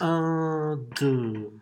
1, 2.